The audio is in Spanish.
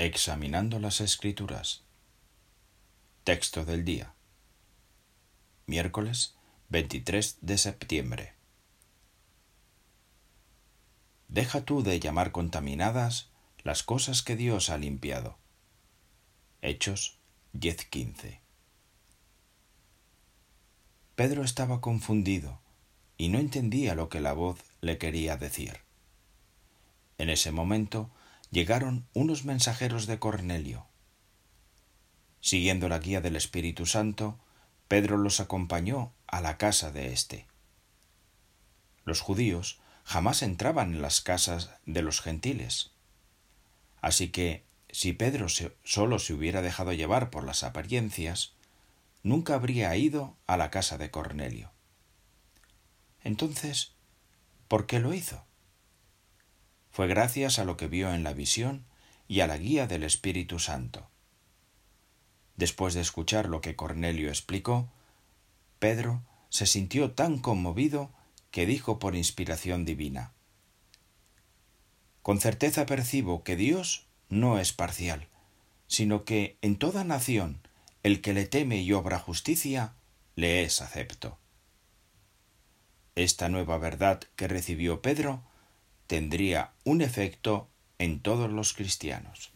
Examinando las Escrituras. Texto del día. Miércoles 23 de septiembre. Deja tú de llamar contaminadas las cosas que Dios ha limpiado. Hechos 10:15. Pedro estaba confundido y no entendía lo que la voz le quería decir. En ese momento llegaron unos mensajeros de Cornelio. Siguiendo la guía del Espíritu Santo, Pedro los acompañó a la casa de éste. Los judíos jamás entraban en las casas de los gentiles. Así que, si Pedro solo se hubiera dejado llevar por las apariencias, nunca habría ido a la casa de Cornelio. Entonces, ¿por qué lo hizo? Fue gracias a lo que vio en la visión y a la guía del Espíritu Santo. Después de escuchar lo que Cornelio explicó, Pedro se sintió tan conmovido que dijo por inspiración divina Con certeza percibo que Dios no es parcial, sino que en toda nación el que le teme y obra justicia, le es acepto. Esta nueva verdad que recibió Pedro tendría un efecto en todos los cristianos.